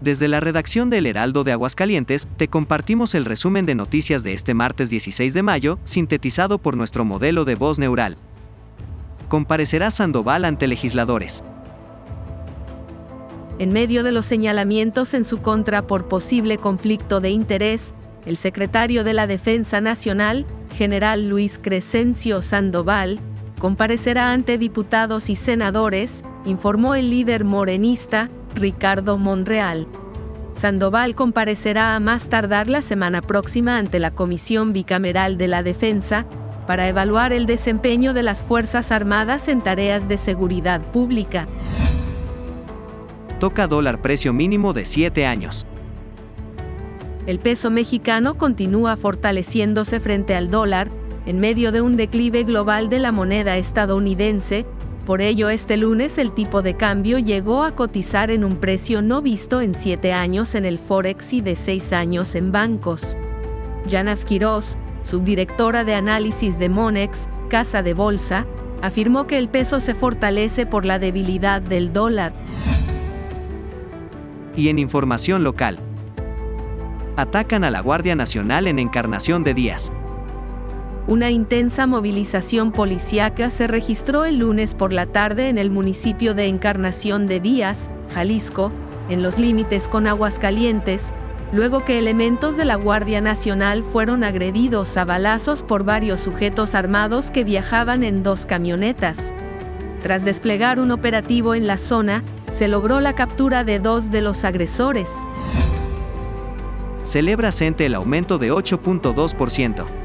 Desde la redacción del Heraldo de Aguascalientes, te compartimos el resumen de noticias de este martes 16 de mayo, sintetizado por nuestro modelo de voz neural. Comparecerá Sandoval ante legisladores. En medio de los señalamientos en su contra por posible conflicto de interés, el secretario de la Defensa Nacional, general Luis Crescencio Sandoval, comparecerá ante diputados y senadores, informó el líder morenista, Ricardo Monreal. Sandoval comparecerá a más tardar la semana próxima ante la Comisión Bicameral de la Defensa para evaluar el desempeño de las Fuerzas Armadas en tareas de seguridad pública. Toca dólar precio mínimo de 7 años. El peso mexicano continúa fortaleciéndose frente al dólar, en medio de un declive global de la moneda estadounidense, por ello, este lunes el tipo de cambio llegó a cotizar en un precio no visto en siete años en el Forex y de seis años en bancos. Janaf Quiroz, subdirectora de análisis de Monex, casa de bolsa, afirmó que el peso se fortalece por la debilidad del dólar. Y en información local, atacan a la Guardia Nacional en Encarnación de Díaz. Una intensa movilización policíaca se registró el lunes por la tarde en el municipio de Encarnación de Díaz, Jalisco, en los límites con Aguascalientes, luego que elementos de la Guardia Nacional fueron agredidos a balazos por varios sujetos armados que viajaban en dos camionetas. Tras desplegar un operativo en la zona, se logró la captura de dos de los agresores. Celebra CENTE el aumento de 8.2%.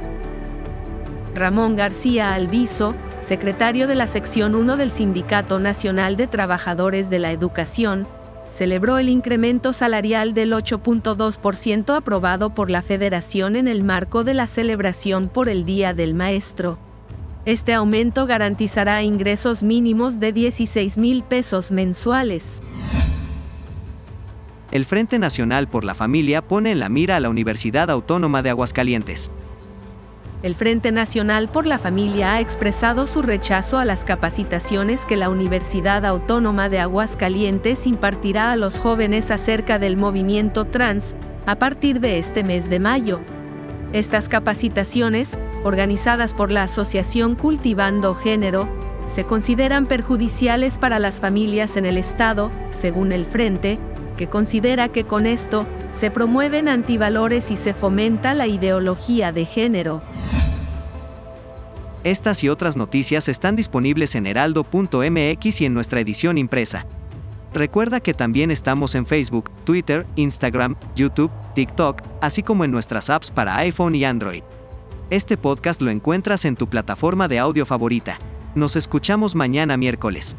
Ramón García Alviso, secretario de la sección 1 del Sindicato Nacional de Trabajadores de la Educación, celebró el incremento salarial del 8.2% aprobado por la Federación en el marco de la celebración por el Día del Maestro. Este aumento garantizará ingresos mínimos de 16 mil pesos mensuales. El Frente Nacional por la Familia pone en la mira a la Universidad Autónoma de Aguascalientes el Frente Nacional por la Familia ha expresado su rechazo a las capacitaciones que la Universidad Autónoma de Aguascalientes impartirá a los jóvenes acerca del movimiento trans a partir de este mes de mayo. Estas capacitaciones, organizadas por la Asociación Cultivando Género, se consideran perjudiciales para las familias en el Estado, según el Frente, que considera que con esto se promueven antivalores y se fomenta la ideología de género. Estas y otras noticias están disponibles en heraldo.mx y en nuestra edición impresa. Recuerda que también estamos en Facebook, Twitter, Instagram, YouTube, TikTok, así como en nuestras apps para iPhone y Android. Este podcast lo encuentras en tu plataforma de audio favorita. Nos escuchamos mañana miércoles.